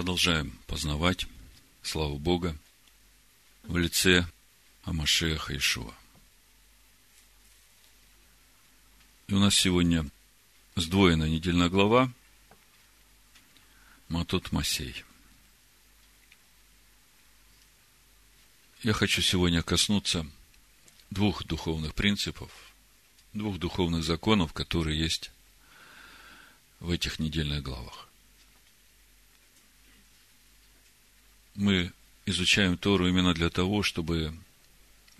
Продолжаем познавать славу Бога в лице Амашеха Ишуа. И у нас сегодня сдвоенная недельная глава Матот Масей. Я хочу сегодня коснуться двух духовных принципов, двух духовных законов, которые есть в этих недельных главах. Мы изучаем Тору именно для того, чтобы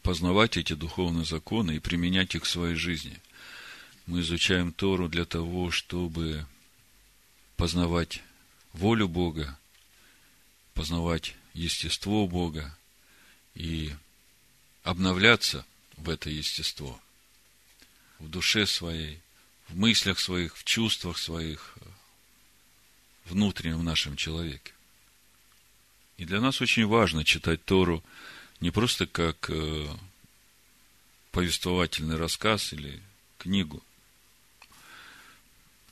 познавать эти духовные законы и применять их в своей жизни. Мы изучаем Тору для того, чтобы познавать волю Бога, познавать естество Бога и обновляться в это естество, в душе своей, в мыслях своих, в чувствах своих, внутреннем нашем человеке. И для нас очень важно читать Тору не просто как э, повествовательный рассказ или книгу.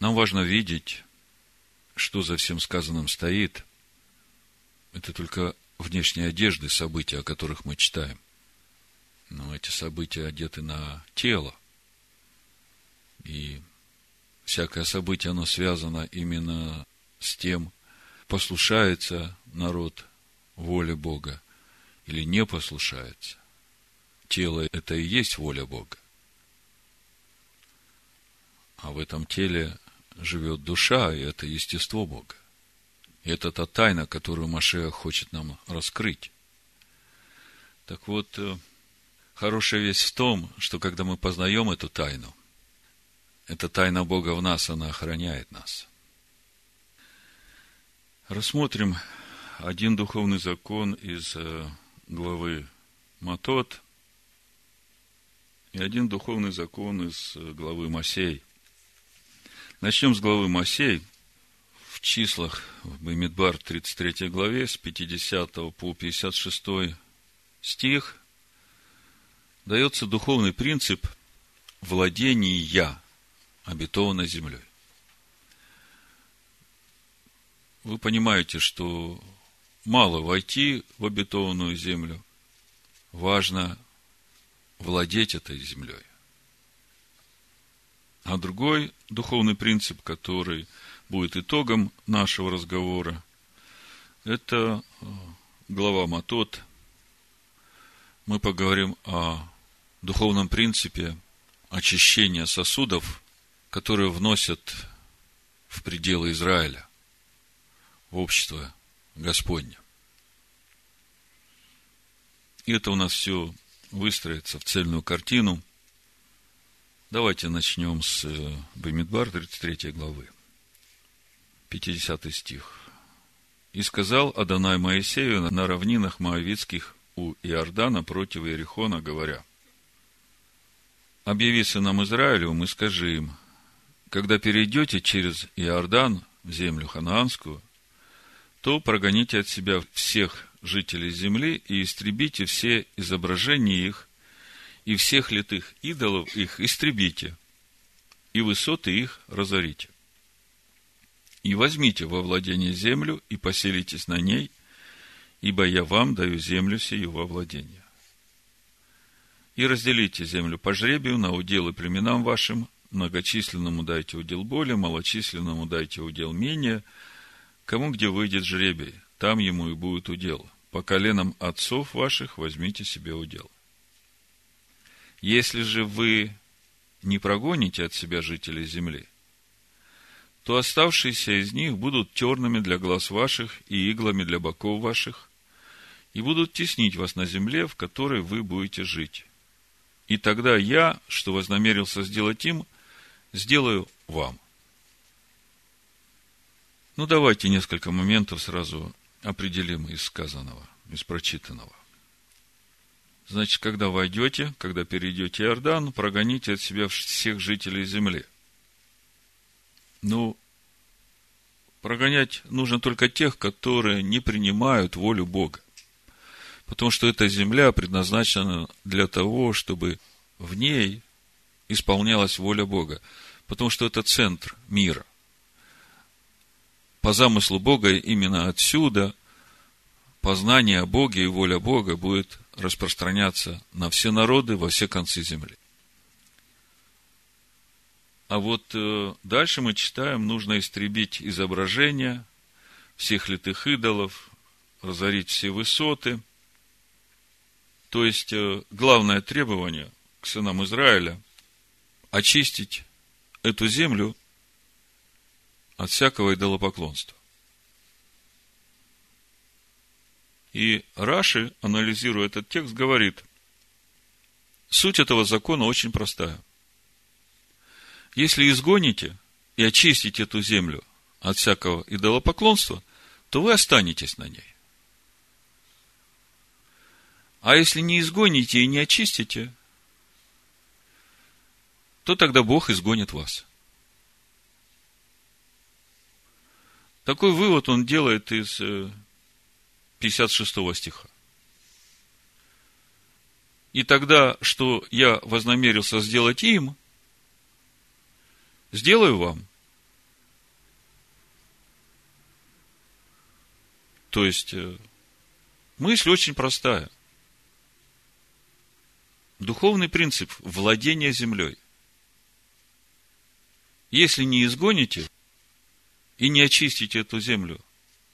Нам важно видеть, что за всем сказанным стоит. Это только внешние одежды, события, о которых мы читаем. Но эти события одеты на тело. И всякое событие, оно связано именно с тем, послушается народ воле Бога или не послушается. Тело – это и есть воля Бога. А в этом теле живет душа, и это естество Бога. И это та тайна, которую Машех хочет нам раскрыть. Так вот, э, хорошая весть в том, что когда мы познаем эту тайну, эта тайна Бога в нас, она охраняет нас. Рассмотрим один духовный закон из э, главы Матот и один духовный закон из э, главы Масей. Начнем с главы Масей. В числах в Бамидбар 33 главе с 50 по 56 стих дается духовный принцип владения обетованной землей. Вы понимаете, что мало войти в обетованную землю, важно владеть этой землей. А другой духовный принцип, который будет итогом нашего разговора, это э, глава Матот. Мы поговорим о духовном принципе очищения сосудов, которые вносят в пределы Израиля, в общество Господня. И это у нас все выстроится в цельную картину. Давайте начнем с э, Бамидбар, 33 главы, 50 стих. «И сказал Адонай Моисею на равнинах Моавицких у Иордана против Иерихона, говоря, «Объяви сынам Израилевым и скажи им, когда перейдете через Иордан в землю ханаанскую, то прогоните от себя всех жителей земли и истребите все изображения их, и всех литых идолов их истребите, и высоты их разорите. И возьмите во владение землю и поселитесь на ней, ибо я вам даю землю сию во владение. И разделите землю по жребию на уделы племенам вашим, многочисленному дайте удел более, малочисленному дайте удел менее – Кому где выйдет жребий, там ему и будет удел. По коленам отцов ваших возьмите себе удел. Если же вы не прогоните от себя жителей земли, то оставшиеся из них будут терными для глаз ваших и иглами для боков ваших, и будут теснить вас на земле, в которой вы будете жить. И тогда я, что вознамерился сделать им, сделаю вам. Ну, давайте несколько моментов сразу определим из сказанного, из прочитанного. Значит, когда войдете, когда перейдете Иордан, прогоните от себя всех жителей земли. Ну, прогонять нужно только тех, которые не принимают волю Бога. Потому что эта земля предназначена для того, чтобы в ней исполнялась воля Бога. Потому что это центр мира. По замыслу Бога именно отсюда познание о Боге и воля Бога будет распространяться на все народы, во все концы земли. А вот э, дальше мы читаем, нужно истребить изображения всех литых идолов, разорить все высоты. То есть, э, главное требование к сынам Израиля – очистить эту землю от всякого идолопоклонства. И Раши, анализируя этот текст, говорит, суть этого закона очень простая. Если изгоните и очистите эту землю от всякого идолопоклонства, то вы останетесь на ней. А если не изгоните и не очистите, то тогда Бог изгонит вас. Такой вывод он делает из 56 э, стиха. И тогда, что я вознамерился сделать им – сделаю вам. То есть, э, мысль очень простая. Духовный принцип владения землей. Если не изгоните и не очистите эту землю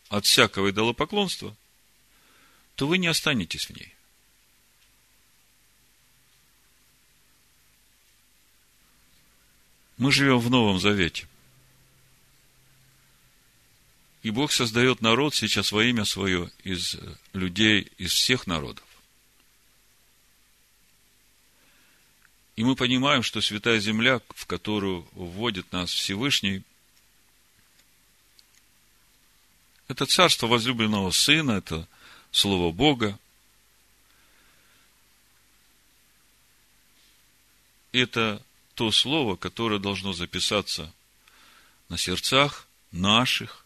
от всякого идолопоклонства, то вы не останетесь в ней. Мы живем в Новом Завете. И Бог создает народ сейчас во имя свое из людей, из всех народов. И мы понимаем, что Святая Земля, в которую вводит нас Всевышний, это царство возлюбленного Сына, это Слово Бога. Это то слово, которое должно записаться на сердцах наших,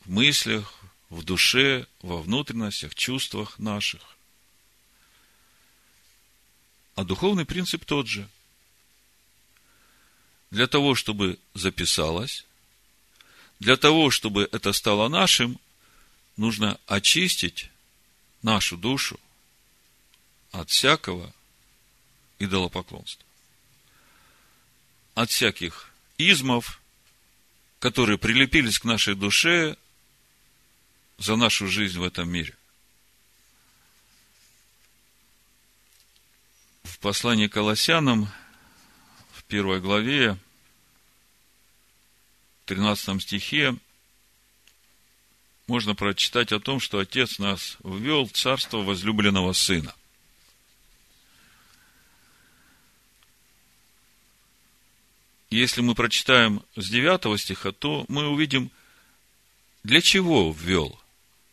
в мыслях, в душе, во внутренностях, чувствах наших. А духовный принцип тот же. Для того, чтобы записалось, для того, чтобы это стало нашим, нужно очистить нашу душу от всякого идолопоклонства. От всяких измов, которые прилепились к нашей душе за нашу жизнь в этом мире. В послании Колоссянам, в первой главе, 13 стихе, можно прочитать о том, что Отец нас ввел в царство возлюбленного Сына. если мы прочитаем с 9 стиха, то мы увидим, для чего ввел,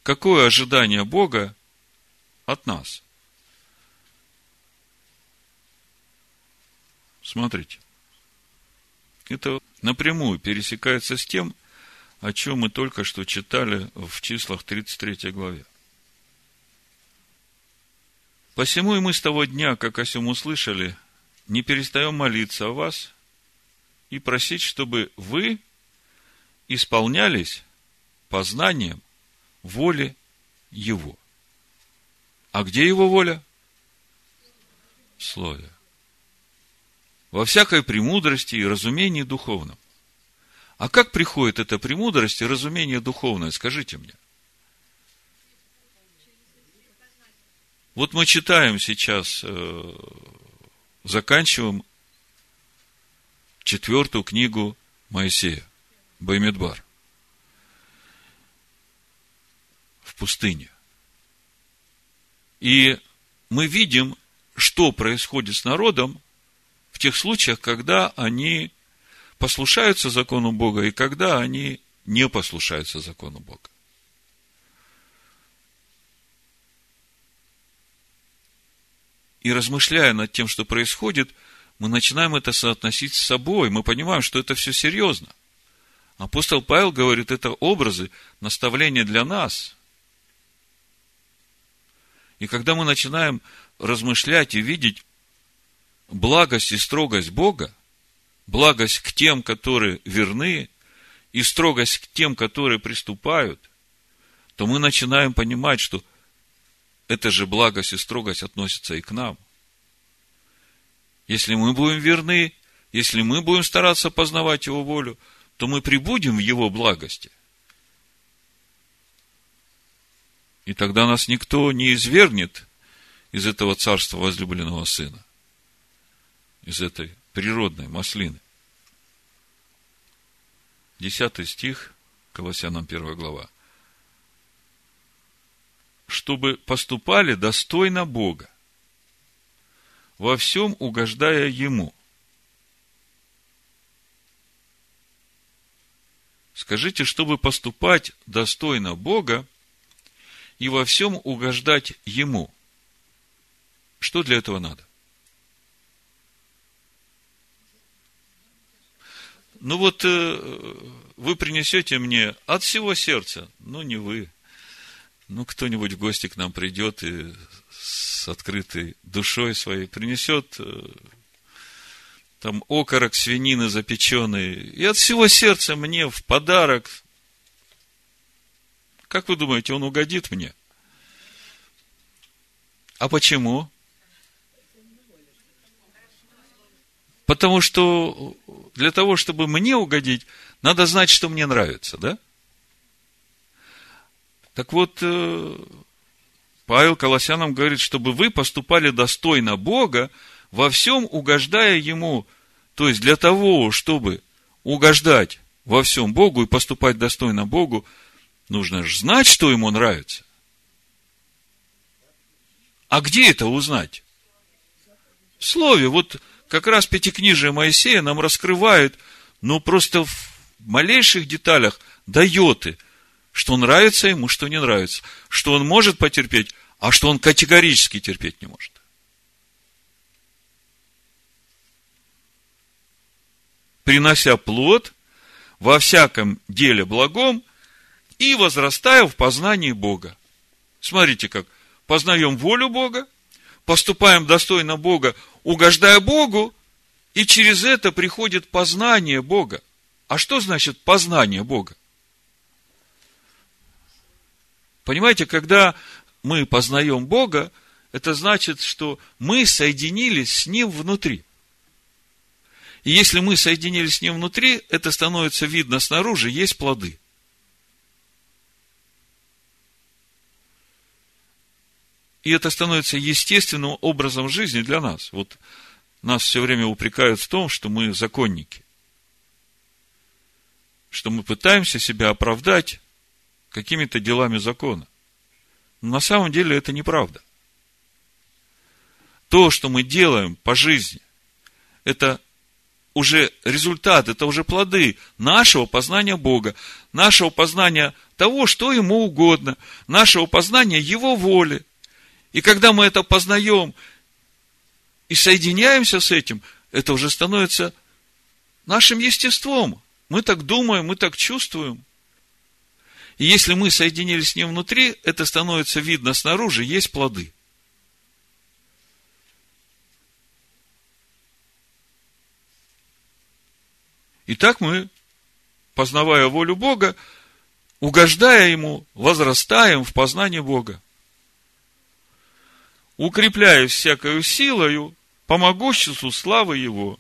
какое ожидание Бога от нас. Смотрите. Это напрямую пересекается с тем, о чем мы только что читали в числах 33 главе. Посему и мы с того дня, как о сем услышали, не перестаем молиться о вас и просить, чтобы вы исполнялись познанием воли Его. А где Его воля? В Слове. Во всякой премудрости и разумении духовном. А как приходит эта премудрость и разумение духовное, скажите мне? Вот мы читаем сейчас, э, заканчиваем четвертую книгу Моисея, Баймедбар, в пустыне. И мы видим, что происходит с народом в тех случаях, когда они послушаются закону Бога и когда они не послушаются закону Бога. И размышляя над тем, что происходит – мы начинаем это соотносить с собой. Мы понимаем, что это все серьезно. Апостол Павел говорит, это образы, наставления для нас. И когда мы начинаем размышлять и видеть благость и строгость Бога, благость к тем, которые верны, и строгость к тем, которые приступают, то мы начинаем понимать, что эта же благость и строгость относятся и к нам. Если мы будем верны, если мы будем стараться познавать Его волю, то мы прибудем в Его благости. И тогда нас никто не извергнет из этого царства возлюбленного сына, из этой природной маслины. Десятый стих, Колоссянам первая глава. Чтобы поступали достойно Бога, во всем угождая Ему. Скажите, чтобы поступать достойно Бога и во всем угождать Ему. Что для этого надо? Ну вот э, вы принесете мне от всего сердца, ну не вы, ну кто-нибудь в гости к нам придет и с открытой душой своей принесет э, там окорок свинины запеченный, и от всего сердца мне в подарок. Как вы думаете, он угодит мне? А почему? Потому что для того, чтобы мне угодить, надо знать, что мне нравится, да? Так вот, э, Павел Колоссянам говорит, чтобы вы поступали достойно Бога, во всем угождая Ему. То есть, для того, чтобы угождать во всем Богу и поступать достойно Богу, нужно же знать, что Ему нравится. А где это узнать? В Слове. Вот как раз Пятикнижие Моисея нам раскрывает, ну, просто в малейших деталях дает, что нравится ему, что не нравится, что он может потерпеть, а что он категорически терпеть не может. Принося плод во всяком деле благом и возрастая в познании Бога. Смотрите как. Познаем волю Бога, поступаем достойно Бога, угождая Богу, и через это приходит познание Бога. А что значит познание Бога? Понимаете, когда мы познаем Бога, это значит, что мы соединились с Ним внутри. И если мы соединились с Ним внутри, это становится видно снаружи, есть плоды. И это становится естественным образом жизни для нас. Вот нас все время упрекают в том, что мы законники. Что мы пытаемся себя оправдать какими-то делами закона. Но на самом деле это неправда. То, что мы делаем по жизни, это уже результат, это уже плоды нашего познания Бога, нашего познания того, что Ему угодно, нашего познания Его воли – и когда мы это познаем и соединяемся с этим, это уже становится нашим естеством. Мы так думаем, мы так чувствуем. И если мы соединились с ним внутри, это становится видно снаружи, есть плоды. И так мы, познавая волю Бога, угождая Ему, возрастаем в познании Бога укрепляясь всякою силою по могуществу славы Его.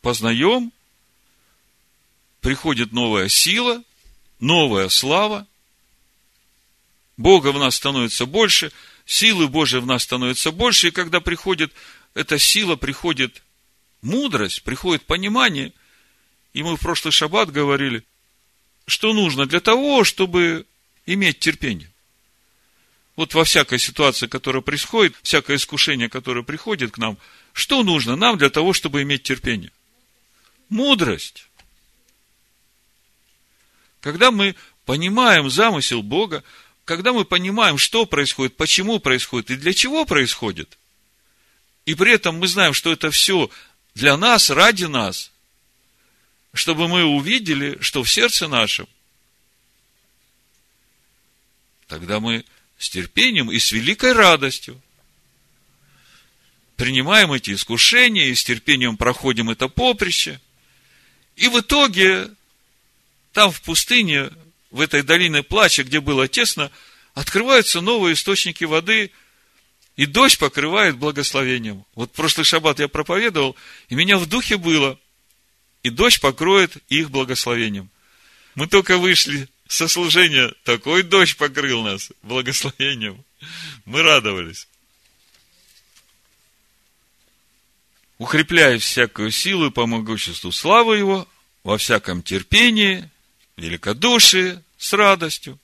Познаем, приходит новая сила, новая слава, Бога в нас становится больше, силы Божьей в нас становится больше, и когда приходит эта сила, приходит мудрость, приходит понимание, и мы в прошлый шаббат говорили, что нужно для того, чтобы иметь терпение вот во всякой ситуации, которая происходит, всякое искушение, которое приходит к нам, что нужно нам для того, чтобы иметь терпение? Мудрость. Когда мы понимаем замысел Бога, когда мы понимаем, что происходит, почему происходит и для чего происходит, и при этом мы знаем, что это все для нас, ради нас, чтобы мы увидели, что в сердце нашем, тогда мы с терпением и с великой радостью. Принимаем эти искушения и с терпением проходим это поприще – И в итоге, там в пустыне, в этой долине плача, где было тесно, открываются новые источники воды, и дождь покрывает благословением. Вот прошлый шаббат я проповедовал, и меня в духе было, и дождь покроет их благословением. Мы только вышли со служения, такой дождь покрыл нас благословением. Мы радовались. укрепляя всякую силу по могуществу славы Его, во всяком терпении, великодушии, с радостью.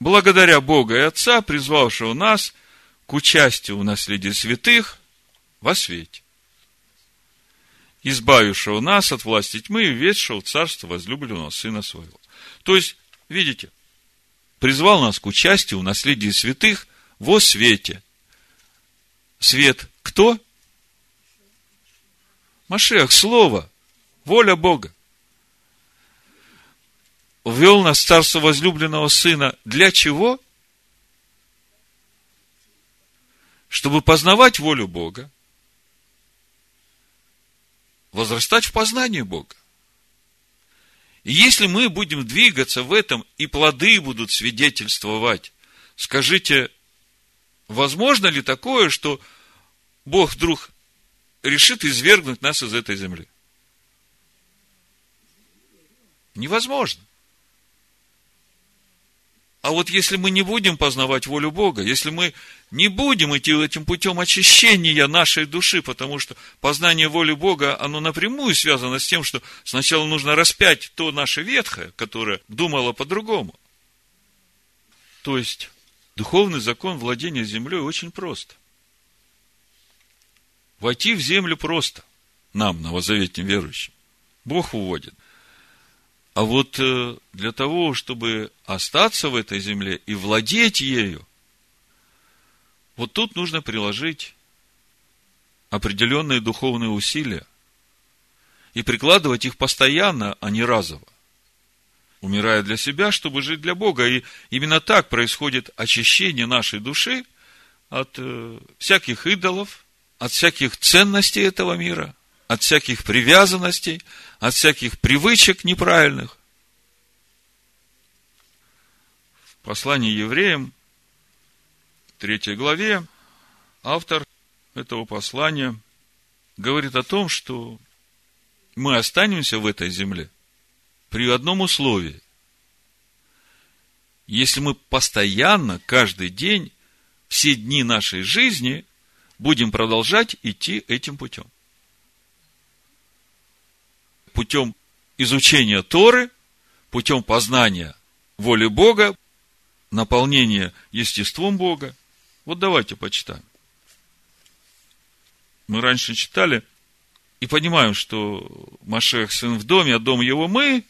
Благодаря Бога и Отца, призвавшего нас к участию в наследии святых во свете, избавившего нас от власти тьмы и ведшего царство возлюбленного Сына Своего. То есть, видите, призвал нас к участию в наследии святых во свете. Свет кто? Машех, Слово, воля Бога. Ввел нас царство возлюбленного Сына. Для чего? Чтобы познавать волю Бога, возрастать в познании Бога. Если мы будем двигаться в этом, и плоды будут свидетельствовать, скажите, возможно ли такое, что Бог вдруг решит извергнуть нас из этой земли. Невозможно. А вот если мы не будем познавать волю Бога, если мы не будем идти этим путем очищения нашей души, потому что познание воли Бога, оно напрямую связано с тем, что сначала нужно распять то наше ветхое, которое думало по-другому. То есть, духовный закон владения землей очень прост – Войти в землю просто нам, новозаветным верующим. Бог уводит. А вот э, для того, чтобы остаться в этой земле и владеть ею, вот тут нужно приложить определенные духовные усилия и прикладывать их постоянно, а не разово. Умирая для себя, чтобы жить для Бога. И именно так происходит очищение нашей души от э, всяких идолов, от всяких ценностей этого мира, от всяких привязанностей, от всяких привычек неправильных. В послании евреям, третьей главе, автор этого послания говорит о том, что мы останемся в этой земле при одном условии. Если мы постоянно, каждый день, все дни нашей жизни будем продолжать идти этим путем. Путем изучения Торы, путем познания воли Бога, наполнения естеством Бога. Вот давайте почитаем. Мы раньше читали и понимаем, что Машех сын в доме, а дом его мы.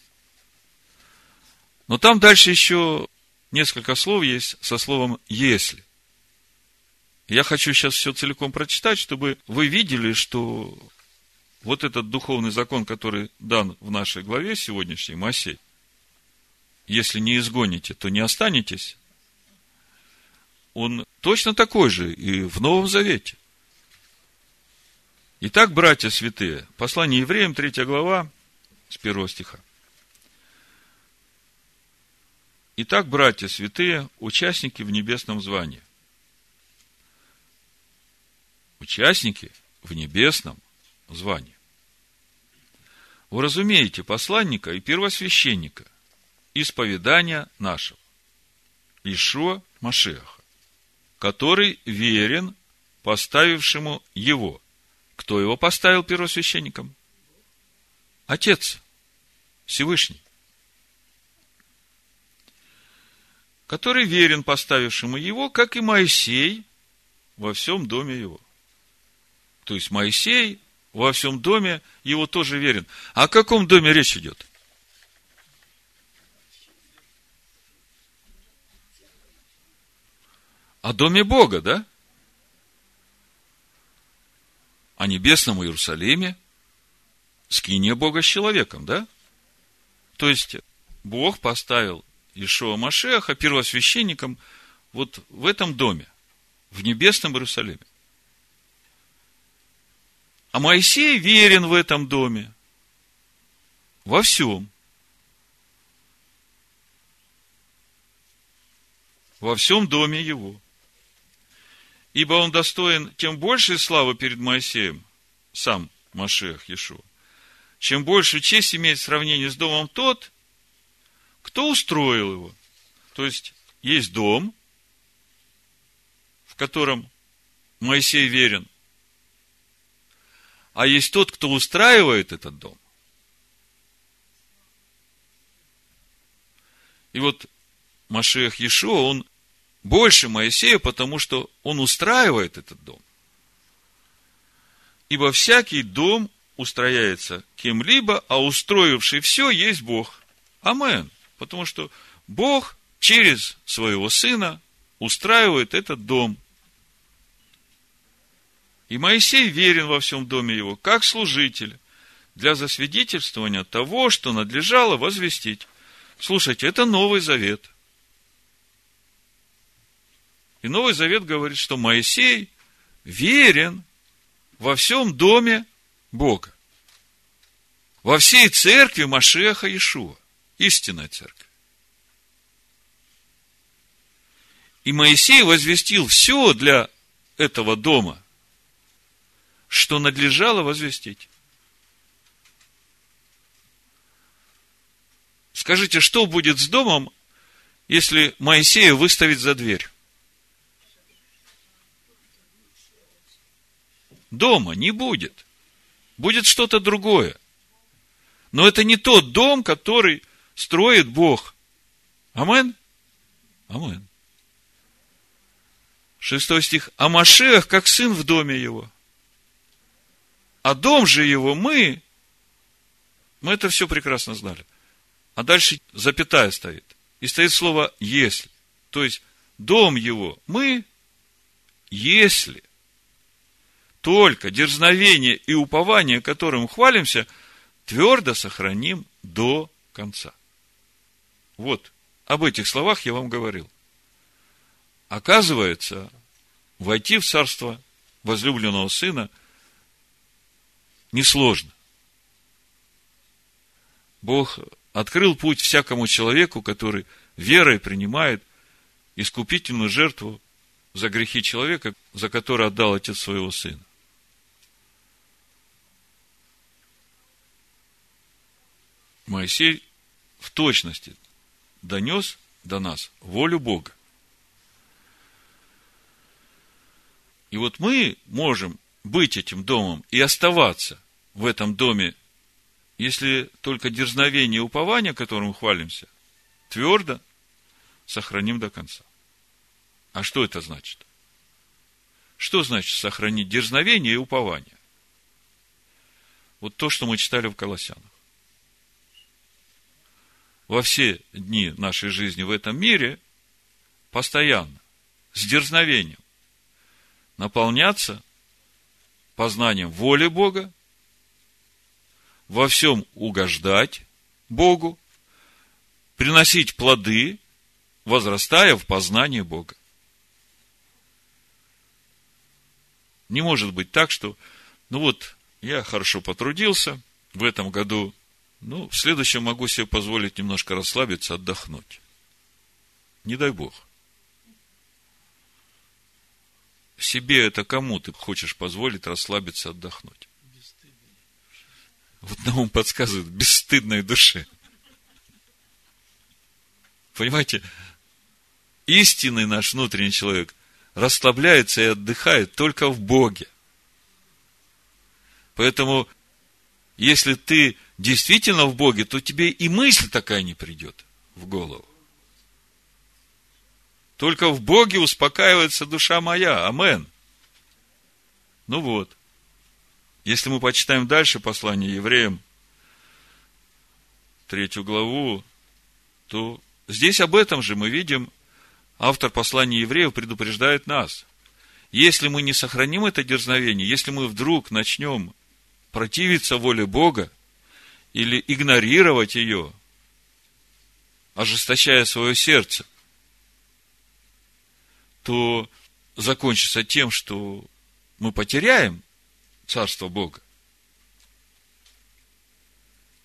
Но там дальше еще несколько слов есть со словом «если». Я хочу сейчас все целиком прочитать, чтобы вы видели, что вот этот духовный закон, который дан в нашей главе сегодняшней, Моисей, если не изгоните, то не останетесь, он точно такой же и в Новом Завете. Итак, братья святые, послание евреям, 3 глава, с 1 стиха. Итак, братья святые, участники в небесном звании участники в небесном звании. Вы разумеете посланника и первосвященника исповедания нашего, Ишуа Машеха, который верен поставившему его. Кто его поставил первосвященником? Отец Всевышний. Который верен поставившему его, как и Моисей во всем доме его. То есть Моисей во всем доме его тоже верен. О каком доме речь идет? О доме Бога, да? О небесном Иерусалиме, скиния Бога с человеком, да? То есть, Бог поставил Ишуа Машеха первосвященником вот в этом доме, в небесном Иерусалиме. А Моисей верен в этом доме. во всем. Во всем доме его. Ибо он достоин тем большей славы перед Моисеем, сам Машех Иешуа, чем больше честь имеет в сравнении с домом тот, кто устроил его. То есть, есть дом, в котором Моисей верен, а есть тот, кто устраивает этот дом. И вот Машех Иешуа, он больше Моисея, потому что он устраивает этот дом. Ибо всякий дом устрояется кем-либо, а устроивший все есть Бог. Амен. Потому что Бог через своего Сына устраивает этот дом. И Моисей верен во всем доме его, как служитель, для засвидетельствования того, что надлежало возвестить. Слушайте, это Новый Завет. И Новый Завет говорит, что Моисей верен во всем доме Бога. Во всей церкви Машеха Ишуа. Истинная церковь. И Моисей возвестил все для этого дома, что надлежало возвестить. Скажите, что будет с домом, если Моисея выставить за дверь? Дома не будет. Будет что-то другое. Но это не тот дом, который строит Бог. Амен? Амен. Шестой стих. А Машех, как сын в доме его. А дом же его мы, мы это все прекрасно знали. А дальше запятая стоит. И стоит слово «если». То есть, дом его мы, если только дерзновение и упование, которым хвалимся, твердо сохраним до конца. Вот, об этих словах я вам говорил. Оказывается, войти в царство возлюбленного сына несложно. Бог открыл путь всякому человеку, который верой принимает искупительную жертву за грехи человека, за который отдал отец своего сына. Моисей в точности донес до нас волю Бога. И вот мы можем быть этим домом и оставаться в этом доме, если только дерзновение и упование, которым хвалимся, твердо сохраним до конца. А что это значит? Что значит сохранить дерзновение и упование? Вот то, что мы читали в Колоссянах. Во все дни нашей жизни в этом мире постоянно, с дерзновением, наполняться познанием воли Бога, во всем угождать Богу, приносить плоды, возрастая в познании Бога. Не может быть так, что, ну вот, я хорошо потрудился в этом году, ну, в следующем могу себе позволить немножко расслабиться, отдохнуть. Не дай Бог. Себе это кому ты хочешь позволить расслабиться, отдохнуть? Вот нам подсказывает, бесстыдной душе. Понимаете, истинный наш внутренний человек расслабляется и отдыхает только в Боге. Поэтому, если ты действительно в Боге, то тебе и мысль такая не придет в голову. Только в Боге успокаивается душа моя. Амен. Ну вот. Если мы почитаем дальше послание евреям, третью главу, то здесь об этом же мы видим автор послания евреев предупреждает нас. Если мы не сохраним это дерзновение, если мы вдруг начнем противиться воле Бога или игнорировать ее, ожесточая свое сердце, то закончится тем, что мы потеряем Царство Бога.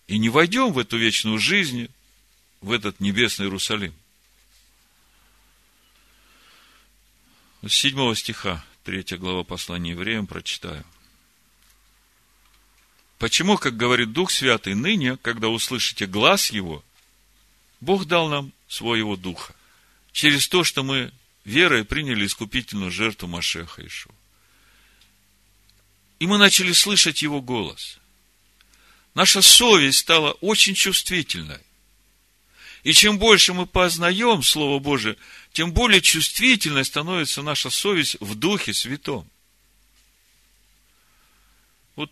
и не войдем в эту вечную жизнь, в этот небесный Иерусалим. С седьмого стиха, третья глава послания евреям, прочитаю. Почему, как говорит Дух Святый, ныне, когда услышите глаз Его, Бог дал нам своего Духа, через то, что мы верой приняли искупительную жертву Машеха Ишу. И мы начали слышать Его голос. Наша совесть стала очень чувствительной. И чем больше мы познаем Слово Божие, тем более чувствительной становится наша совесть в Духе Святом. Вот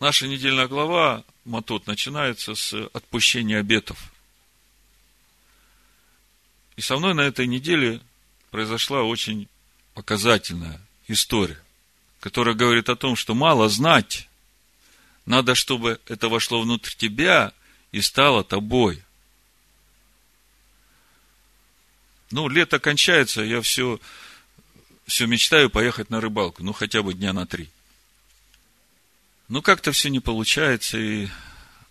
наша недельная глава, Матот, начинается с отпущения обетов. И со мной на этой неделе произошла очень показательная история, которая говорит о том, что мало знать, надо, чтобы это вошло внутрь тебя и стало тобой. Ну, лето кончается, я все, все мечтаю поехать на рыбалку, ну, хотя бы дня на три. Ну, как-то все не получается, и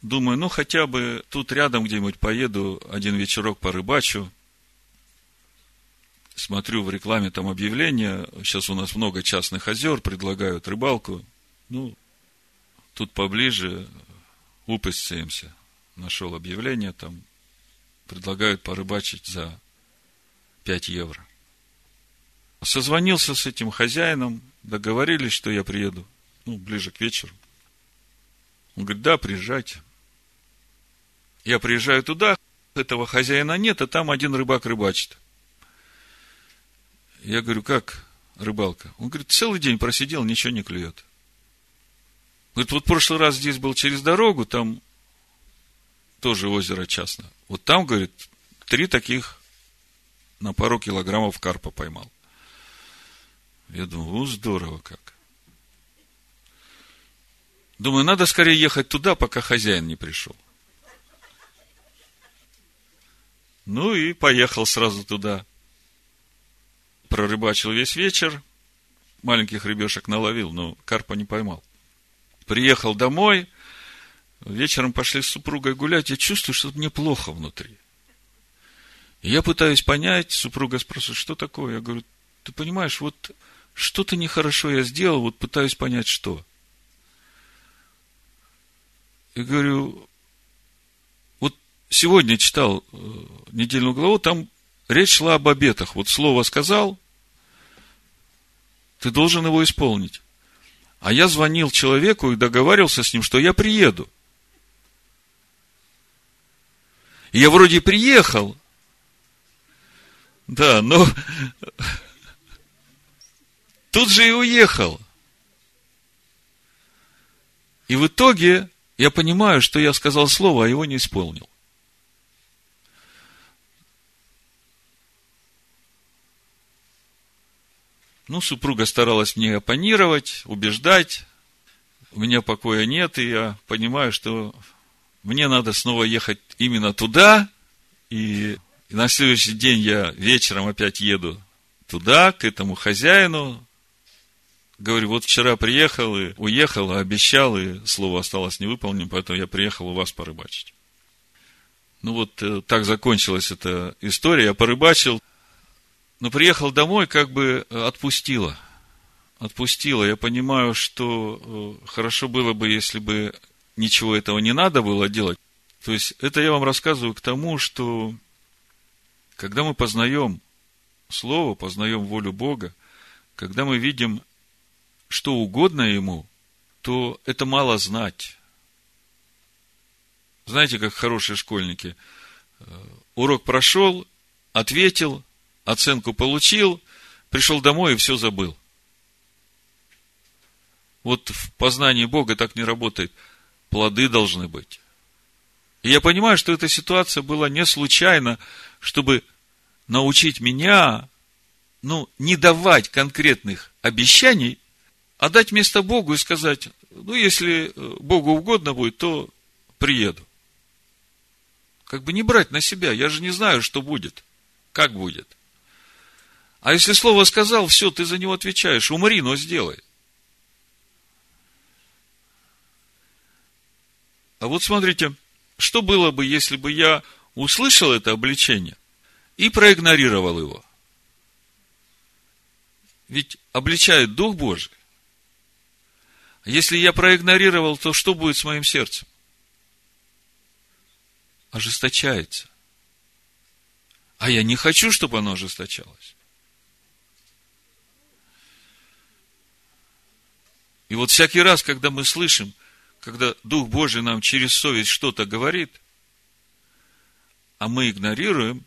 думаю, ну, хотя бы тут рядом где-нибудь поеду, один вечерок порыбачу, смотрю в рекламе там объявления, сейчас у нас много частных озер, предлагают рыбалку. Ну, тут поближе упустимся. Нашел объявление, там предлагают порыбачить за 5 евро. Созвонился с этим хозяином, договорились, что я приеду, ну, ближе к вечеру. Он говорит, да, приезжайте. Я приезжаю туда, этого хозяина нет, а там один рыбак рыбачит. Я говорю, как рыбалка? Он говорит, целый день просидел, ничего не клюет. Говорит, вот в прошлый раз здесь был через дорогу, там тоже озеро частное. Вот там, говорит, три таких на пару килограммов карпа поймал. Я думаю, ну, здорово как. Думаю, надо скорее ехать туда, пока хозяин не пришел. Ну и поехал сразу туда прорыбачил весь вечер, маленьких рыбешек наловил, но карпа не поймал. Приехал домой, вечером пошли с супругой гулять, я чувствую, что мне плохо внутри. Я пытаюсь понять, супруга спрашивает, что такое? Я говорю, ты понимаешь, вот что-то нехорошо я сделал, вот пытаюсь понять, что. И говорю, вот сегодня читал э, недельную главу, там речь шла об обетах. Вот слово сказал, ты должен его исполнить. А я звонил человеку и договаривался с ним, что я приеду. И я вроде приехал. Да, но тут же и уехал. И в итоге я понимаю, что я сказал слово, а его не исполнил. Ну, супруга старалась мне оппонировать, убеждать. У меня покоя нет, и я понимаю, что мне надо снова ехать именно туда. И, на следующий день я вечером опять еду туда, к этому хозяину. Говорю, вот вчера приехал и уехал, а обещал, и слово осталось невыполненным, поэтому я приехал у вас порыбачить. Ну вот э, так закончилась эта история. Я порыбачил, но приехал домой, как бы э, отпустила. Отпустила. Я понимаю, что э, хорошо было бы, если бы ничего этого не надо было делать. То есть, это я вам рассказываю к тому, что когда мы познаем Слово, познаем волю Бога, когда мы видим, что угодно Ему, то это мало знать. Знаете, как хорошие школьники. Э, урок прошел, ответил, оценку получил, пришел домой и все забыл. Вот в познании Бога так не работает. Плоды должны быть. И я понимаю, что эта ситуация была не случайно, чтобы научить меня, ну, не давать конкретных обещаний, а дать место Богу и сказать, ну, если Богу угодно будет, то приеду. Как бы не брать на себя, я же не знаю, что будет, как будет – а если слово сказал, все, ты за него отвечаешь. Умри, но сделай. А вот смотрите, что было бы, если бы я услышал это обличение и проигнорировал его? Ведь обличает Дух Божий. Если я проигнорировал, то что будет с моим сердцем? Ожесточается. А я не хочу, чтобы оно ожесточалось. И вот всякий раз, когда мы слышим, когда Дух Божий нам через совесть что-то говорит, а мы игнорируем,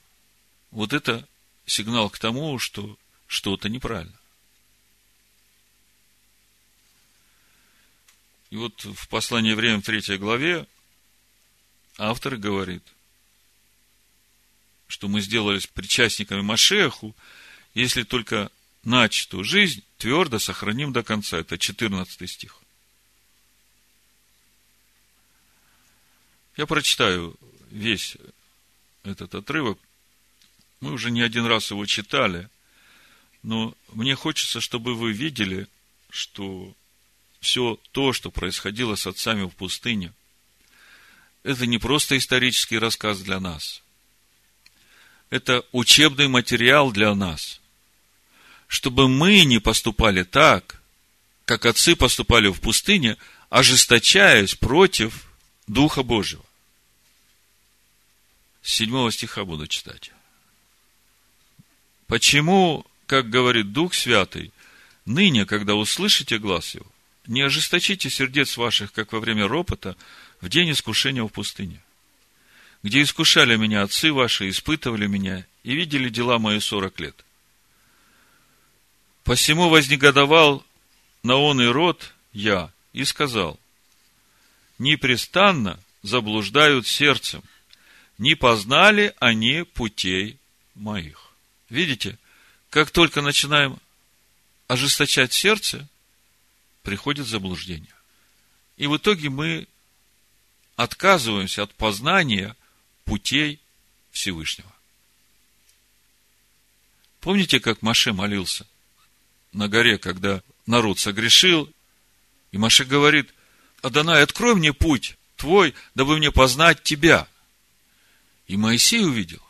вот это сигнал к тому, что что-то неправильно. И вот в послании «Время» в третьей главе автор говорит, что мы сделались причастниками Машеху, если только начатую жизнь твердо сохраним до конца. Это 14 стих. Я прочитаю весь этот отрывок. Мы уже не один раз его читали, но мне хочется, чтобы вы видели, что все то, что происходило с отцами в пустыне, это не просто исторический рассказ для нас. Это учебный материал для нас – чтобы мы не поступали так, как отцы поступали в пустыне, ожесточаясь против Духа Божьего. С седьмого стиха буду читать. Почему, как говорит Дух Святый, ныне, когда услышите глаз его, не ожесточите сердец ваших, как во время ропота, в день искушения в пустыне, где искушали меня отцы ваши, испытывали меня и видели дела мои сорок лет. Посему вознегодовал на он и род я и сказал, непрестанно заблуждают сердцем, не познали они путей моих. Видите, как только начинаем ожесточать сердце, приходит заблуждение. И в итоге мы отказываемся от познания путей Всевышнего. Помните, как Маше молился? На горе, когда народ согрешил, и Маше говорит, Адонай, открой мне путь твой, дабы мне познать тебя. И Моисей увидел,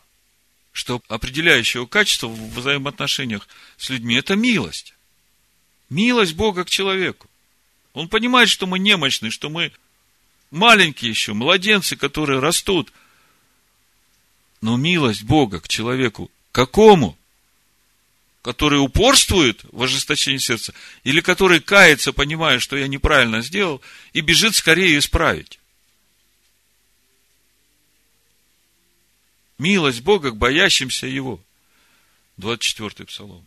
что определяющего качество в взаимоотношениях с людьми – это милость. Милость Бога к человеку. Он понимает, что мы немощны, что мы маленькие еще, младенцы, которые растут. Но милость Бога к человеку какому? Который упорствует в ожесточении сердца, или который кается, понимая, что я неправильно сделал, и бежит скорее исправить. Милость Бога к боящимся Его. 24-й псалом.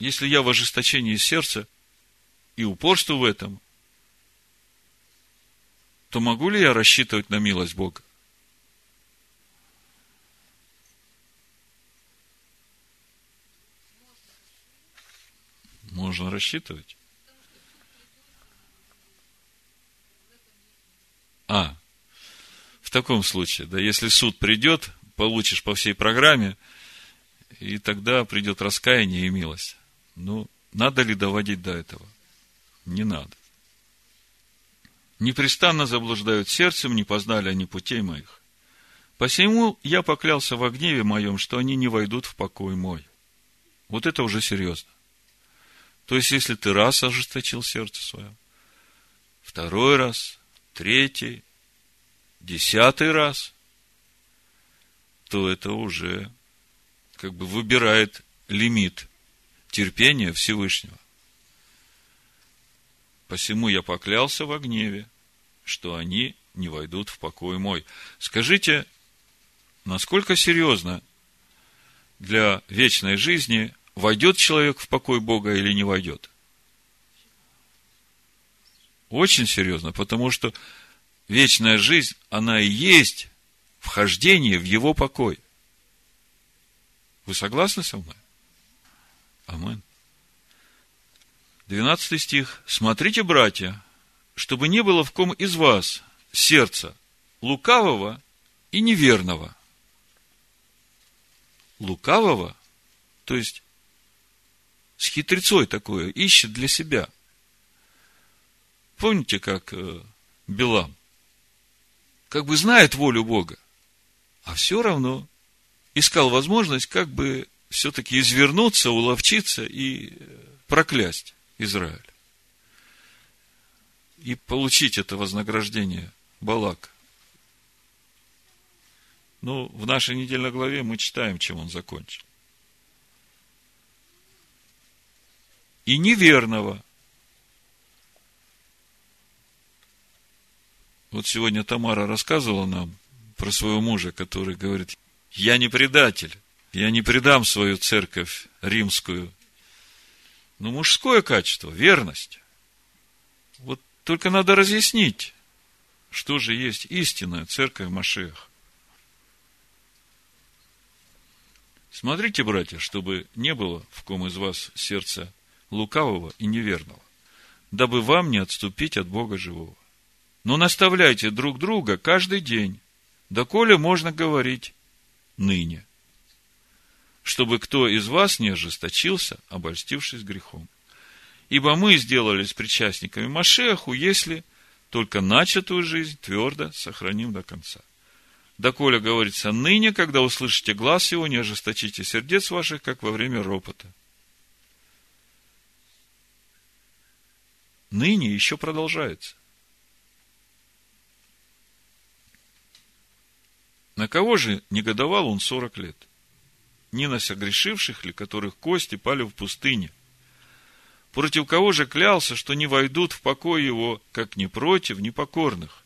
Если я в ожесточении сердца и упорствую в этом, то могу ли я рассчитывать на милость Бога? Можно рассчитывать. А, в таком случае, да, если суд придет, получишь по всей программе, и тогда придет раскаяние и милость. Ну, надо ли доводить до этого? Не надо. Непрестанно заблуждают сердцем, не познали они путей моих. Посему я поклялся в гневе моем, что они не войдут в покой мой. Вот это уже серьезно. То есть, если ты раз ожесточил сердце свое, второй раз, третий, десятый раз, то это уже как бы выбирает лимит терпения Всевышнего. Посему я поклялся во гневе, что они не войдут в покой мой. Скажите, насколько серьезно для вечной жизни войдет человек в покой Бога или не войдет? Очень серьезно, потому что вечная жизнь, она и есть вхождение в его покой. Вы согласны со мной? Амин. 12 стих. Смотрите, братья, чтобы не было в ком из вас сердца лукавого и неверного. Лукавого, то есть с хитрецой такое, ищет для себя. Помните, как э, Белам. Как бы знает волю Бога, а все равно искал возможность как бы все-таки извернуться, уловчиться и проклясть Израиль. И получить это вознаграждение Балака. Ну, в нашей недельной главе мы читаем, чем он закончил. И неверного. Вот сегодня Тамара рассказывала нам про своего мужа, который говорит, я не предатель, я не предам свою церковь римскую. Ну, мужское качество, верность. Вот только надо разъяснить, что же есть истинная церковь Машех. Смотрите, братья, чтобы не было в ком из вас сердца лукавого и неверного, дабы вам не отступить от Бога живого. Но наставляйте друг друга каждый день, доколе можно говорить ныне, чтобы кто из вас не ожесточился, обольстившись грехом. Ибо мы сделались причастниками Машеху, если только начатую жизнь твердо сохраним до конца. Доколе говорится, ныне, когда услышите глаз его, не ожесточите сердец ваших, как во время ропота. Ныне еще продолжается. На кого же негодовал он сорок лет? Не на согрешивших ли, которых кости пали в пустыне? Против кого же клялся, что не войдут в покой его, как не против непокорных?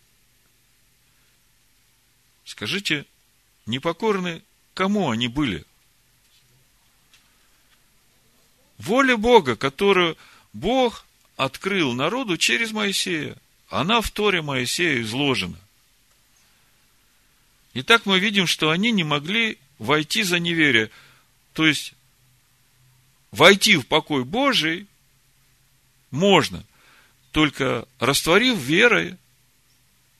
Скажите, непокорны кому они были? Воля Бога, которую Бог открыл народу через Моисея. Она в Торе Моисея изложена. Итак, мы видим, что они не могли войти за неверие. То есть, войти в покой Божий можно, только растворив верой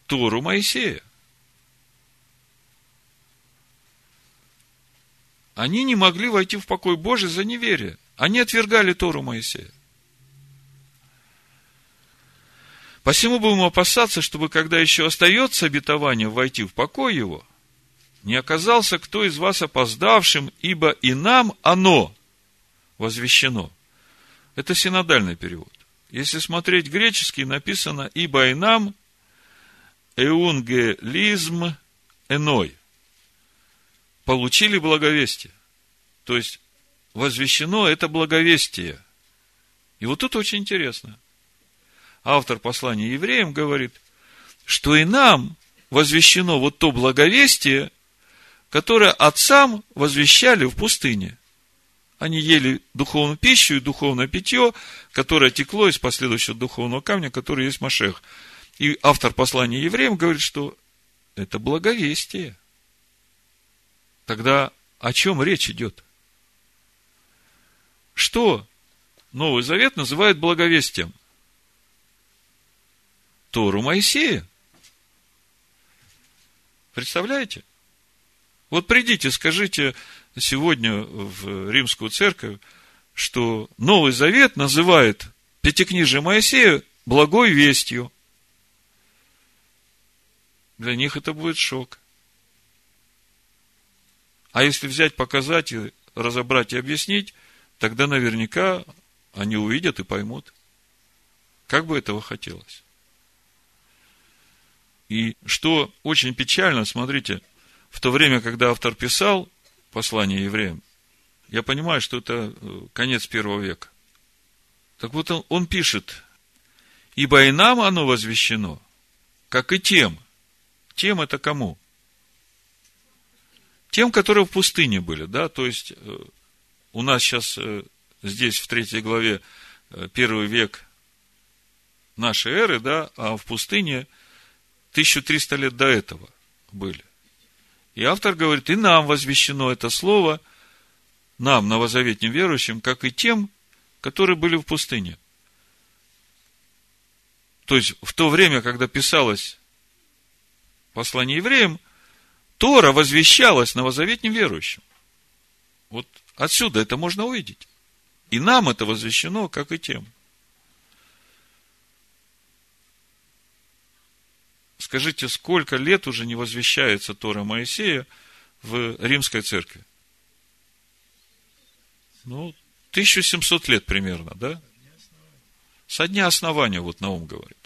Тору Моисея. Они не могли войти в покой Божий за неверие. Они отвергали Тору Моисея. Посему будем опасаться, чтобы, когда еще остается обетование войти в покой его, не оказался кто из вас опоздавшим, ибо и нам оно возвещено. Это синодальный перевод. Если смотреть греческий, написано «ибо и нам эунгелизм эной» получили благовестие. То есть, возвещено это благовестие. И вот тут очень интересно. Автор послания евреям говорит, что и нам возвещено вот то благовестие, которое отцам возвещали в пустыне. Они ели духовную пищу и духовное питье, которое текло из последующего духовного камня, который есть Машех. И автор послания евреям говорит, что это благовестие. Тогда о чем речь идет? Что Новый Завет называет благовестием? Тору Моисея. Представляете? Вот придите, скажите сегодня в римскую церковь, что Новый Завет называет Пятикнижие Моисея благой вестью. Для них это будет шок. А если взять, показать, и разобрать и объяснить, тогда наверняка они увидят и поймут, как бы этого хотелось. И что очень печально, смотрите, в то время, когда автор писал послание евреям, я понимаю, что это э, конец первого века. Так вот он, он пишет, ибо и нам оно возвещено, как и тем. Тем это кому? Тем, которые в пустыне были, да, то есть э, у нас сейчас э, здесь в третьей главе первый век нашей эры, да, а в пустыне 1300 лет до этого были. И автор говорит, и нам возвещено это слово, нам, новозаветним верующим, как и тем, которые были в пустыне. То есть, в то время, когда писалось послание евреям, Тора возвещалась новозаветним верующим. Вот отсюда это можно увидеть. И нам это возвещено, как и тем. Скажите, сколько лет уже не возвещается Тора Моисея в римской церкви? Ну, 1700 лет примерно, да? Со дня основания, вот Наум говорит.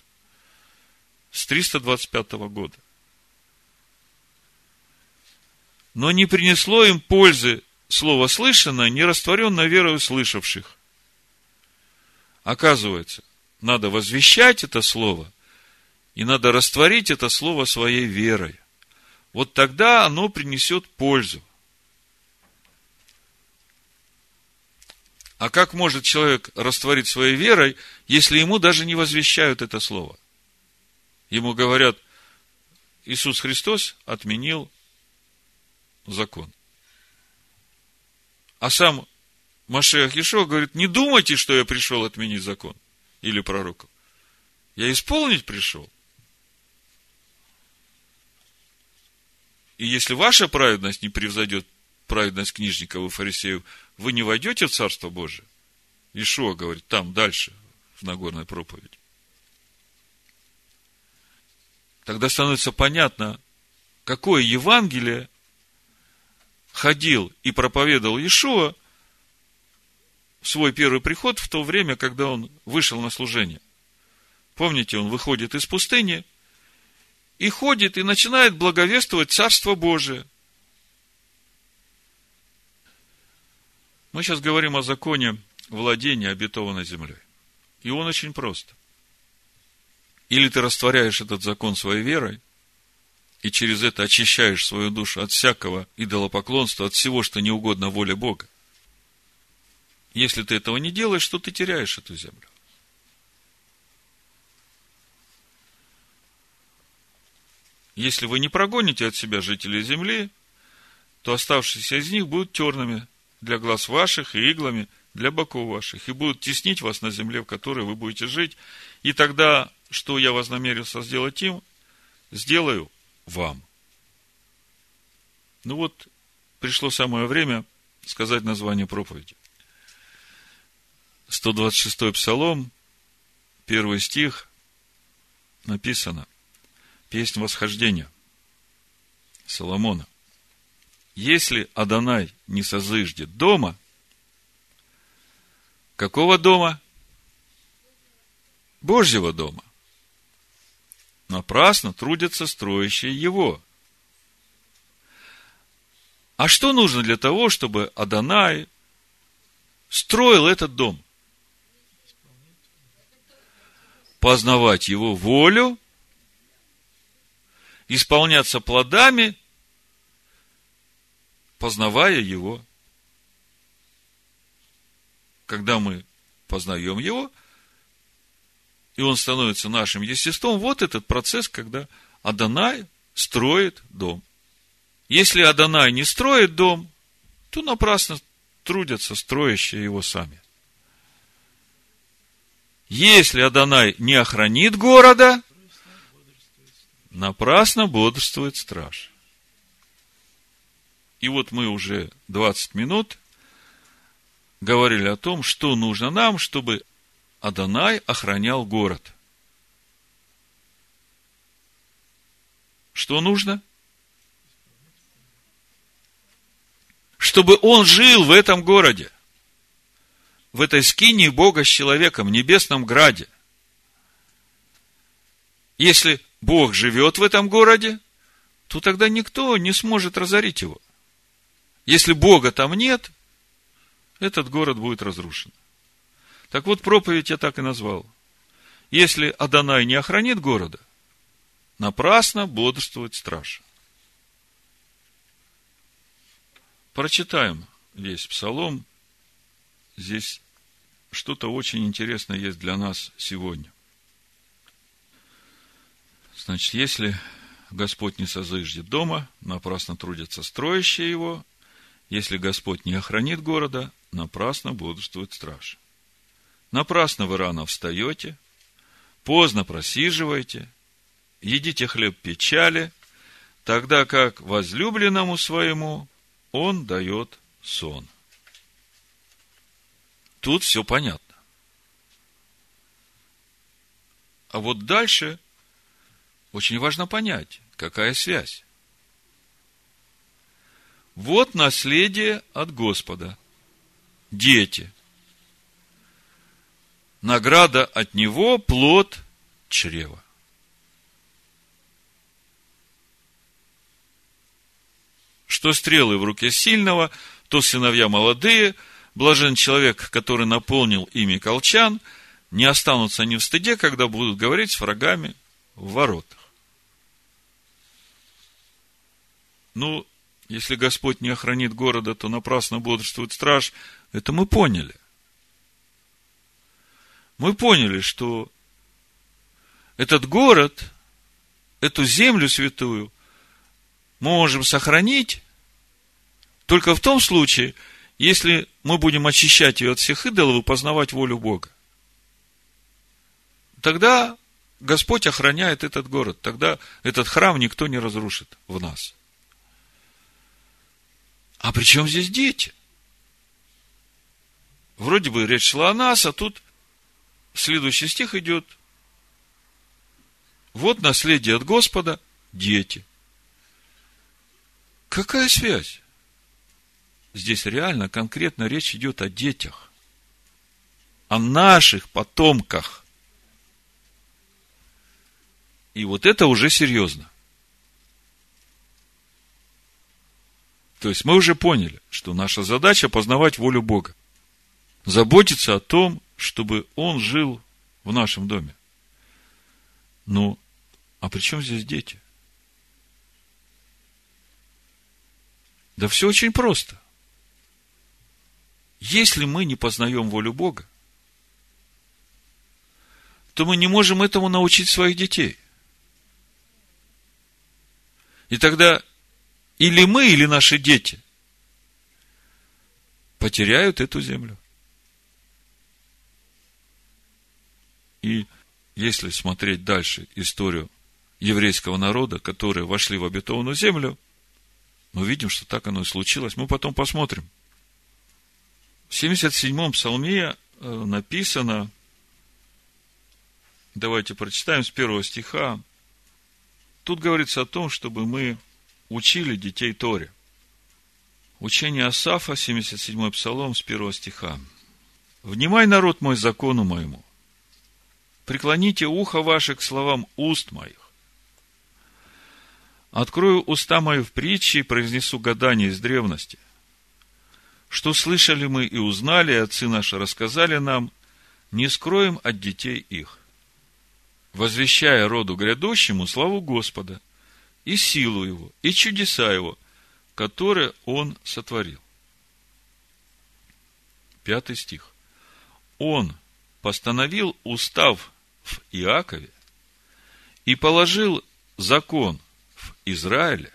С 325 года. Но не принесло им пользы слово слышанное, не растворенное верою слышавших. Оказывается, надо возвещать это слово, и надо растворить это слово своей верой. Вот тогда оно принесет пользу. А как может человек растворить своей верой, если ему даже не возвещают это слово? Ему говорят, Иисус Христос отменил закон. А сам Машех Ишо говорит, не думайте, что я пришел отменить закон или пророков. Я исполнить пришел. И если ваша праведность не превзойдет праведность книжников и фарисеев, вы не войдете в Царство Божие. Ишуа говорит там дальше, в Нагорной проповеди. Тогда становится понятно, какое Евангелие ходил и проповедовал Ишуа в свой первый приход в то время, когда он вышел на служение. Помните, он выходит из пустыни и ходит и начинает благовествовать Царство Божие – Мы сейчас говорим о законе владения обетованной землей. И он очень прост. Или ты растворяешь этот закон своей верой, и через это очищаешь свою душу от всякого идолопоклонства, от всего, что не угодно воле Бога. Если ты этого не делаешь, то ты теряешь эту землю. Если вы не прогоните от себя жителей земли, то оставшиеся из них будут терными для глаз ваших и иглами для боков ваших, и будут теснить вас на земле, в которой вы будете жить. И тогда, что я вознамерился сделать им, сделаю вам. Ну вот, пришло самое время сказать название проповеди. 126-й псалом, первый стих, написано «Песнь восхождения» Соломона. Если Адонай не созыждет дома, какого дома? Божьего дома. Напрасно трудятся строящие его. А что нужно для того, чтобы Адонай строил этот дом? Познавать его волю, исполняться плодами познавая Его. Когда мы познаем Его, и Он становится нашим естеством, вот этот процесс, когда Адонай строит дом. Если Адонай не строит дом, то напрасно трудятся строящие его сами. Если Адонай не охранит города, напрасно бодрствует страж. И вот мы уже 20 минут говорили о том, что нужно нам, чтобы Адонай охранял город. Что нужно? Чтобы он жил в этом городе, в этой скине Бога с человеком, в небесном граде. Если Бог живет в этом городе, то тогда никто не сможет разорить его. Если Бога там нет, этот город будет разрушен. Так вот, проповедь я так и назвал. Если Адонай не охранит города, напрасно бодрствует страж. Прочитаем весь псалом. Здесь что-то очень интересное есть для нас сегодня. Значит, если Господь не созыждет дома, напрасно трудятся строящие его, если Господь не охранит города, напрасно бодрствует страж. Напрасно вы рано встаете, поздно просиживаете, едите хлеб печали, тогда как возлюбленному своему он дает сон. Тут все понятно. А вот дальше очень важно понять, какая связь. Вот наследие от Господа. Дети. Награда от Него – плод чрева. Что стрелы в руке сильного, то сыновья молодые, блажен человек, который наполнил ими колчан, не останутся ни в стыде, когда будут говорить с врагами в воротах. Ну, если Господь не охранит города, то напрасно бодрствует страж. Это мы поняли. Мы поняли, что этот город, эту землю святую мы можем сохранить только в том случае, если мы будем очищать ее от всех идолов и познавать волю Бога. Тогда Господь охраняет этот город, тогда этот храм никто не разрушит в нас. А при чем здесь дети? Вроде бы речь шла о нас, а тут следующий стих идет. Вот наследие от Господа – дети. Какая связь? Здесь реально, конкретно речь идет о детях. О наших потомках. И вот это уже серьезно. То есть мы уже поняли, что наша задача познавать волю Бога. Заботиться о том, чтобы Он жил в нашем доме. Ну, а при чем здесь дети? Да все очень просто. Если мы не познаем волю Бога, то мы не можем этому научить своих детей. И тогда или мы, или наши дети потеряют эту землю. И если смотреть дальше историю еврейского народа, которые вошли в обетованную землю, мы видим, что так оно и случилось. Мы потом посмотрим. В 77-м псалме э, написано, давайте прочитаем с первого стиха, тут говорится о том, чтобы мы учили детей Торе. Учение Асафа, 77-й псалом, с первого стиха. «Внимай, народ мой, закону моему, преклоните ухо ваше к словам уст моих. Открою уста мои в притче и произнесу гадание из древности. Что слышали мы и узнали, и отцы наши рассказали нам, не скроем от детей их, возвещая роду грядущему славу Господа – и силу Его, и чудеса Его, которые Он сотворил. Пятый стих. Он постановил устав в Иакове и положил закон в Израиле,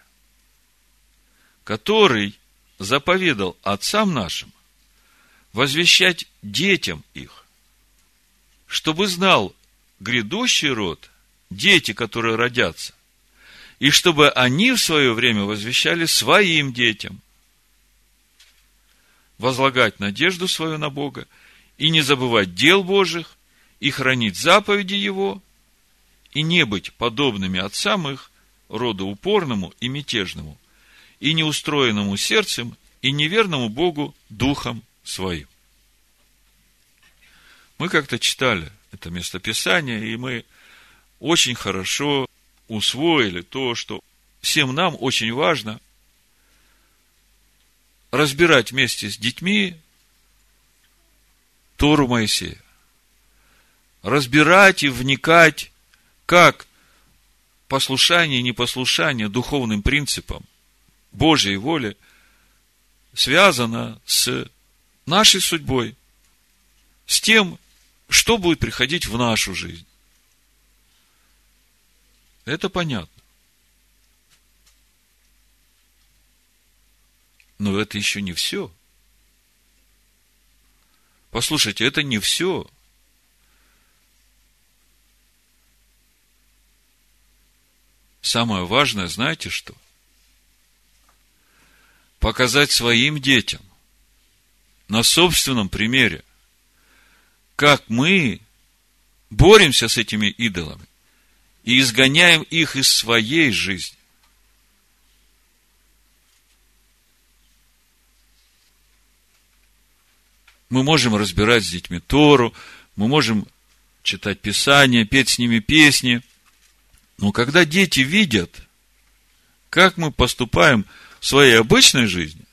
который заповедал отцам нашим возвещать детям их, чтобы знал грядущий род, дети, которые родятся, и чтобы они в свое время возвещали своим детям. Возлагать надежду свою на Бога и не забывать дел Божьих, и хранить заповеди Его, и не быть подобными отцам их, роду упорному и мятежному, и неустроенному сердцем, и неверному Богу духом своим. Мы как-то читали это местописание, и мы очень хорошо усвоили то, что всем нам очень важно разбирать вместе с детьми Тору Моисея. Разбирать и вникать, как послушание и непослушание духовным принципам Божьей воли связано с нашей судьбой, с тем, что будет приходить в нашу жизнь. Это понятно. Но это еще не все. Послушайте, это не все. Самое важное, знаете что? Показать своим детям на собственном примере, как мы боремся с этими идолами и изгоняем их из своей жизни. Мы можем разбирать с детьми Тору, мы можем читать Писание, петь с ними песни. Но когда дети видят, как мы поступаем в своей обычной жизни,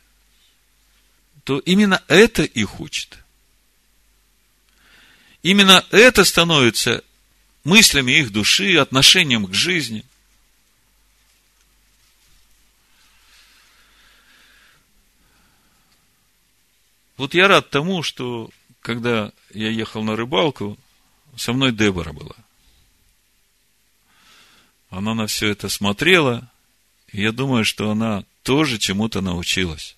то именно это их учит. Именно это становится мыслями их души, отношением к жизни. Вот я рад тому, что когда я ехал на рыбалку, со мной Дебора была. Она на все это смотрела, и я думаю, что она тоже чему-то научилась.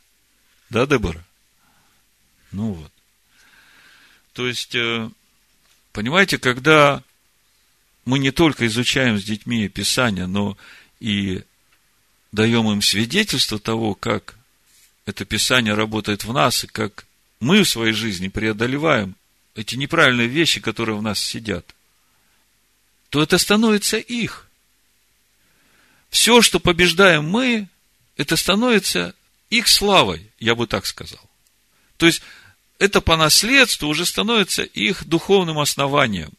Да, Дебора? Ну вот. То есть, э, понимаете, когда мы не только изучаем с детьми Писание, но и даем им свидетельство того, как это Писание работает в нас, и как мы в своей жизни преодолеваем эти неправильные вещи, которые в нас сидят, то это становится их. Все, что побеждаем мы, это становится их славой, я бы так сказал. То есть, это по наследству уже становится их духовным основанием.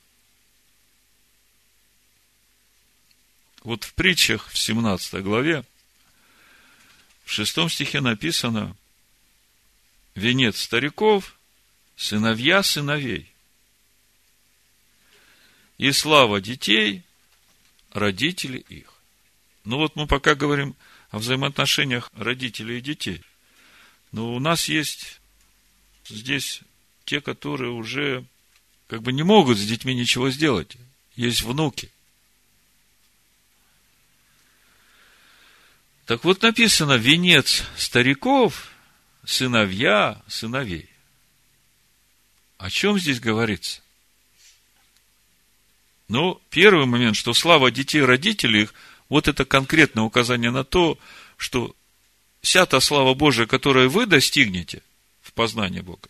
Вот в притчах в 17 главе, в 6 стихе написано, венец стариков, сыновья сыновей. И слава детей, родители их. Ну вот мы пока говорим о взаимоотношениях родителей и детей. Но у нас есть здесь те, которые уже как бы не могут с детьми ничего сделать. Есть внуки. Так вот написано, венец стариков, сыновья сыновей. О чем здесь говорится? Ну, первый момент, что слава детей родителей вот это конкретное указание на то, что вся та слава Божия, которую вы достигнете в познании Бога,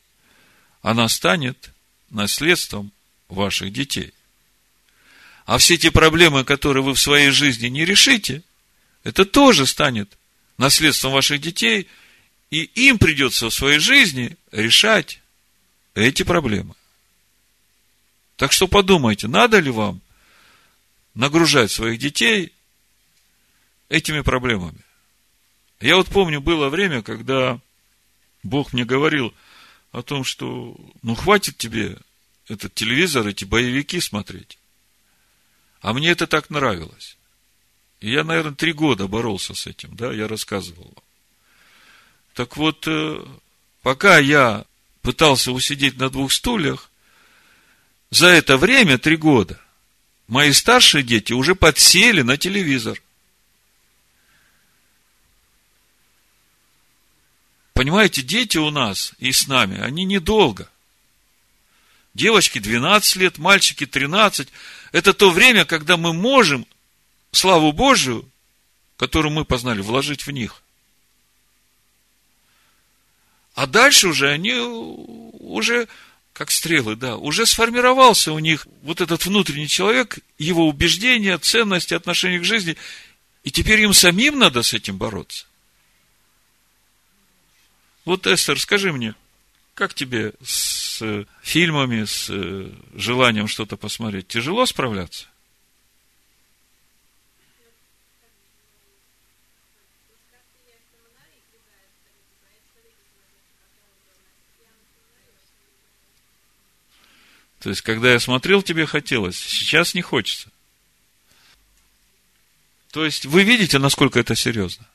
она станет наследством ваших детей. А все те проблемы, которые вы в своей жизни не решите, это тоже станет наследством ваших детей, и им придется в своей жизни решать эти проблемы. Так что подумайте, надо ли вам нагружать своих детей этими проблемами. Я вот помню, было время, когда Бог мне говорил о том, что ну хватит тебе этот телевизор, эти боевики смотреть. А мне это так нравилось. Я, наверное, три года боролся с этим, да, я рассказывал вам. Так вот, э, пока я пытался усидеть на двух стульях, за это время, три года, мои старшие дети уже подсели на телевизор. Понимаете, дети у нас и с нами, они недолго. Девочки 12 лет, мальчики 13. Это то время, когда мы можем славу Божию, которую мы познали, вложить в них. А дальше уже они уже, как стрелы, да, уже сформировался у них вот этот внутренний человек, его убеждения, ценности, отношения к жизни. И теперь им самим надо с этим бороться. Вот, Эстер, скажи мне, как тебе с фильмами, с э, желанием что-то посмотреть? Тяжело справляться? То есть, когда я смотрел, тебе хотелось, сейчас не хочется. То есть, вы видите, насколько это серьезно?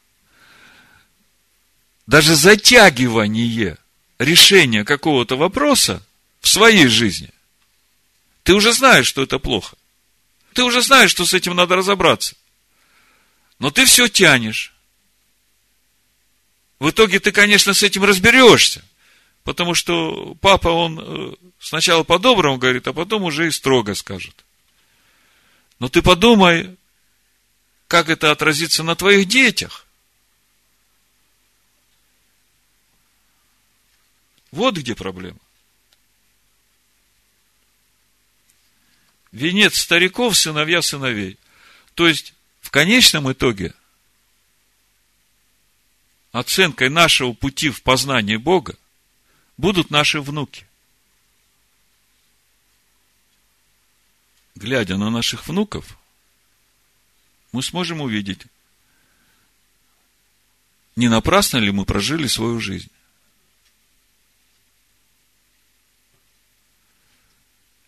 Даже затягивание решения какого-то вопроса в своей жизни, ты уже знаешь, что это плохо. Ты уже знаешь, что с этим надо разобраться. Но ты все тянешь. В итоге ты, конечно, с этим разберешься. Потому что папа, он э, сначала по-доброму говорит, а потом уже и строго скажет. Но ты подумай, как это отразится на твоих детях. Вот где проблема. Венец стариков, сыновья сыновей. То есть, в конечном итоге, оценкой нашего пути в познании Бога будут наши внуки. Глядя на наших внуков, мы сможем увидеть, не напрасно ли мы прожили свою жизнь.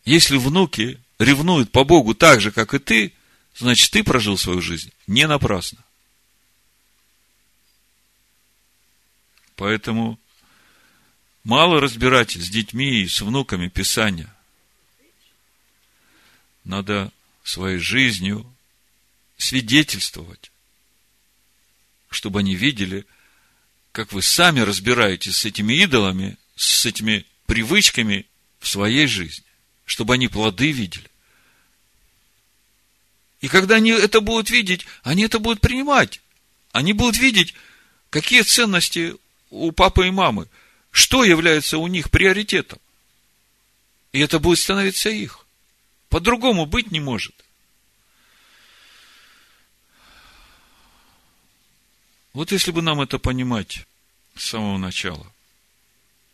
Если внуки ревнуют по Богу так же, как и ты, значит, ты прожил свою жизнь не напрасно. Поэтому мало разбирать с детьми и с внуками Писания. Надо своей жизнью свидетельствовать, чтобы они видели, как вы сами разбираетесь с этими идолами, с этими привычками в своей жизни, чтобы они плоды видели. И когда они это будут видеть, они это будут принимать. Они будут видеть, какие ценности у папы и мамы, что является у них приоритетом. И это будет становиться их. По-другому быть не может. Вот если бы нам это понимать с самого начала,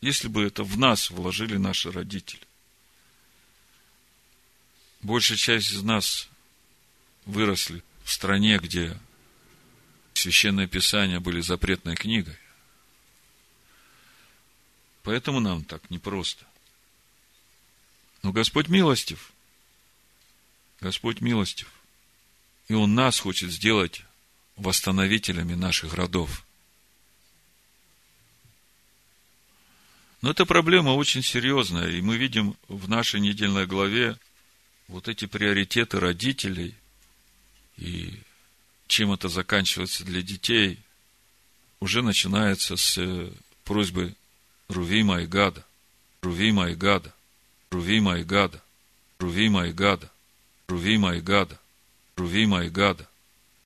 если бы это в нас вложили наши родители, большая часть из нас выросли в стране, где священное писание были запретной книгой. Поэтому нам так непросто. Но Господь милостив. Господь милостив. И Он нас хочет сделать восстановителями наших родов. Но эта проблема очень серьезная, и мы видим в нашей недельной главе вот эти приоритеты родителей, и чем это заканчивается для детей, уже начинается с просьбы Ruvima e gada, Ruvima e gada, Ruvima e gada, Ruvima e gada, Ruvima e gada, Ruvima e gada.